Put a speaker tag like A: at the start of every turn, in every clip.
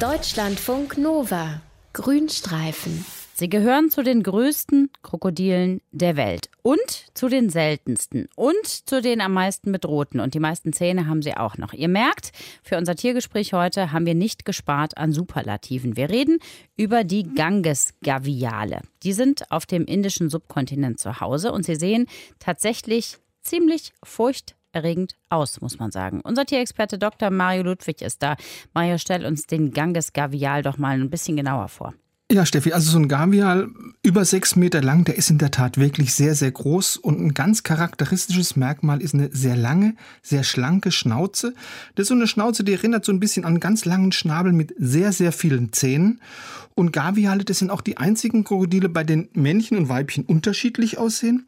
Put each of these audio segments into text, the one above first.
A: Deutschlandfunk Nova. Grünstreifen.
B: Sie gehören zu den größten Krokodilen der Welt und zu den seltensten und zu den am meisten bedrohten. Und die meisten Zähne haben sie auch noch. Ihr merkt, für unser Tiergespräch heute haben wir nicht gespart an Superlativen. Wir reden über die Ganges-Gaviale. Die sind auf dem indischen Subkontinent zu Hause und sie sehen tatsächlich ziemlich furchterregend aus, muss man sagen. Unser Tierexperte Dr. Mario Ludwig ist da. Mario, stell uns den Ganges-Gavial doch mal ein bisschen genauer vor.
C: Ja, Steffi, also so ein Gavial über sechs Meter lang, der ist in der Tat wirklich sehr, sehr groß und ein ganz charakteristisches Merkmal ist eine sehr lange, sehr schlanke Schnauze. Das ist so eine Schnauze, die erinnert so ein bisschen an einen ganz langen Schnabel mit sehr, sehr vielen Zähnen. Und Gaviale, das sind auch die einzigen Krokodile, bei denen Männchen und Weibchen unterschiedlich aussehen,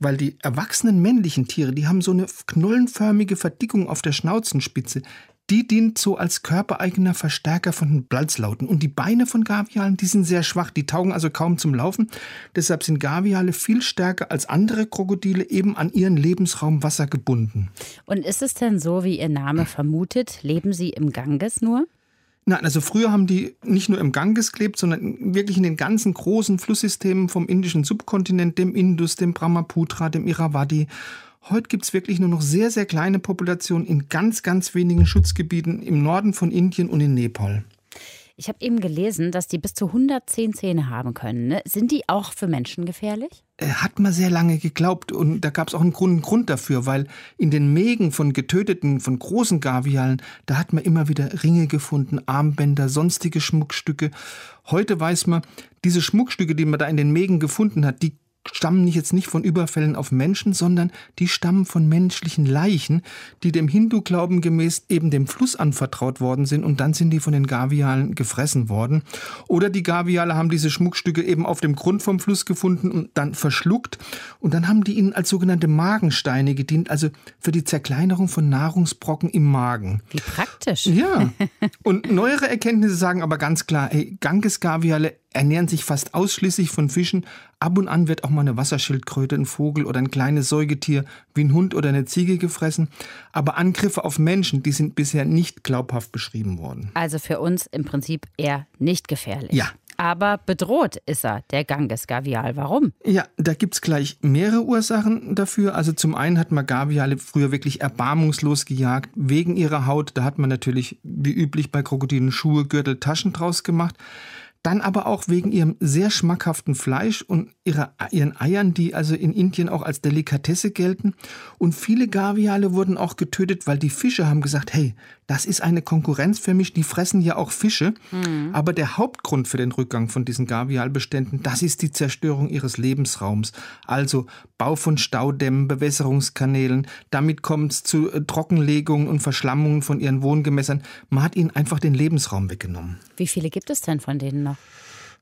C: weil die erwachsenen männlichen Tiere, die haben so eine knollenförmige Verdickung auf der Schnauzenspitze die dient so als körpereigener Verstärker von den Balzlauten. Und die Beine von Gavialen, die sind sehr schwach, die taugen also kaum zum Laufen. Deshalb sind Gaviale viel stärker als andere Krokodile eben an ihren Lebensraum Wasser gebunden.
B: Und ist es denn so, wie Ihr Name vermutet, leben sie im Ganges nur?
C: Nein, also früher haben die nicht nur im Ganges gelebt, sondern wirklich in den ganzen großen Flusssystemen vom indischen Subkontinent, dem Indus, dem Brahmaputra, dem Irrawaddy Heute gibt es wirklich nur noch sehr, sehr kleine Populationen in ganz, ganz wenigen Schutzgebieten im Norden von Indien und in Nepal.
B: Ich habe eben gelesen, dass die bis zu 110 Zähne haben können. Ne? Sind die auch für Menschen gefährlich?
C: Hat man sehr lange geglaubt und da gab es auch einen Grund, einen Grund dafür, weil in den Mägen von getöteten, von großen Gavialen, da hat man immer wieder Ringe gefunden, Armbänder, sonstige Schmuckstücke. Heute weiß man, diese Schmuckstücke, die man da in den Mägen gefunden hat, die stammen jetzt nicht von Überfällen auf Menschen, sondern die stammen von menschlichen Leichen, die dem Hindu-Glauben gemäß eben dem Fluss anvertraut worden sind und dann sind die von den Gavialen gefressen worden. Oder die Gaviale haben diese Schmuckstücke eben auf dem Grund vom Fluss gefunden und dann verschluckt und dann haben die ihnen als sogenannte Magensteine gedient, also für die Zerkleinerung von Nahrungsbrocken im Magen.
B: Wie praktisch.
C: Ja. Und neuere Erkenntnisse sagen aber ganz klar, hey, Ganges-Gaviale ernähren sich fast ausschließlich von Fischen. Ab und an wird auch mal eine Wasserschildkröte, ein Vogel oder ein kleines Säugetier wie ein Hund oder eine Ziege gefressen. Aber Angriffe auf Menschen, die sind bisher nicht glaubhaft beschrieben worden.
B: Also für uns im Prinzip eher nicht gefährlich.
C: Ja.
B: Aber bedroht ist er, der Ganges-Gavial. Warum?
C: Ja, da gibt es gleich mehrere Ursachen dafür. Also zum einen hat man Gaviale früher wirklich erbarmungslos gejagt, wegen ihrer Haut. Da hat man natürlich, wie üblich bei Krokodilen, Schuhe, Gürtel, Taschen draus gemacht dann aber auch wegen ihrem sehr schmackhaften Fleisch und ihrer, ihren Eiern, die also in Indien auch als Delikatesse gelten. Und viele Gaviale wurden auch getötet, weil die Fische haben gesagt, hey, das ist eine Konkurrenz für mich, die fressen ja auch Fische. Mhm. Aber der Hauptgrund für den Rückgang von diesen Gavialbeständen, das ist die Zerstörung ihres Lebensraums. Also Bau von Staudämmen, Bewässerungskanälen, damit kommt es zu äh, Trockenlegungen und Verschlammungen von ihren Wohngemässern. Man hat ihnen einfach den Lebensraum weggenommen.
B: Wie viele gibt es denn von denen noch?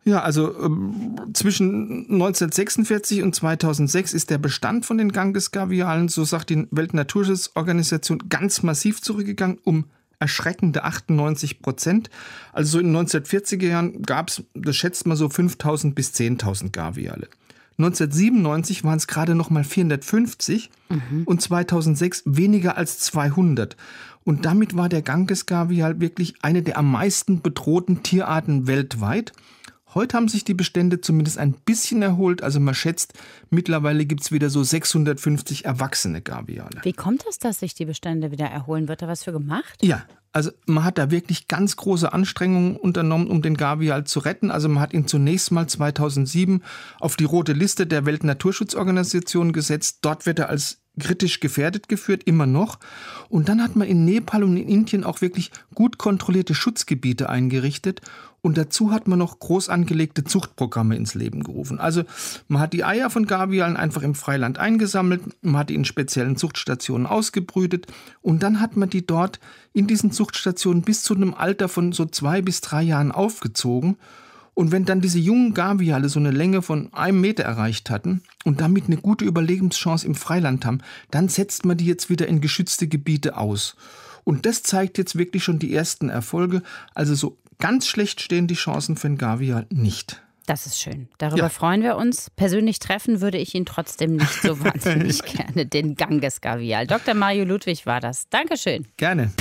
C: Ja, also ähm, zwischen 1946 und 2006 ist der Bestand von den Ganges-Gavialen, so sagt die Weltnaturschutzorganisation, ganz massiv zurückgegangen, um erschreckende 98 Prozent. Also in den 1940er Jahren gab es, das schätzt man so 5000 bis 10.000 Gaviale. 1997 waren es gerade noch mal 450 mhm. und 2006 weniger als 200. Und damit war der Ganges-Gavial wirklich eine der am meisten bedrohten Tierarten weltweit. Heute haben sich die Bestände zumindest ein bisschen erholt. Also man schätzt, mittlerweile gibt es wieder so 650 erwachsene Gaviale.
B: Wie kommt es, dass sich die Bestände wieder erholen? Wird da was für gemacht?
C: Ja, also man hat da wirklich ganz große Anstrengungen unternommen, um den Gavial zu retten. Also man hat ihn zunächst mal 2007 auf die rote Liste der Weltnaturschutzorganisation gesetzt. Dort wird er als kritisch gefährdet geführt, immer noch. Und dann hat man in Nepal und in Indien auch wirklich gut kontrollierte Schutzgebiete eingerichtet. Und dazu hat man noch groß angelegte Zuchtprogramme ins Leben gerufen. Also man hat die Eier von Gavialen einfach im Freiland eingesammelt, man hat die in speziellen Zuchtstationen ausgebrütet und dann hat man die dort in diesen Zuchtstationen bis zu einem Alter von so zwei bis drei Jahren aufgezogen und wenn dann diese jungen Gaviale so eine Länge von einem Meter erreicht hatten und damit eine gute Überlebenschance im Freiland haben, dann setzt man die jetzt wieder in geschützte Gebiete aus. Und das zeigt jetzt wirklich schon die ersten Erfolge. Also so ganz schlecht stehen die Chancen für den Gavial nicht.
B: Das ist schön. Darüber ja. freuen wir uns. Persönlich treffen würde ich ihn trotzdem nicht so wahnsinnig gerne, den Ganges-Gavial. Dr. Mario Ludwig war das. Dankeschön.
C: Gerne.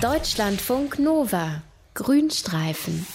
A: Deutschlandfunk Nova Grünstreifen.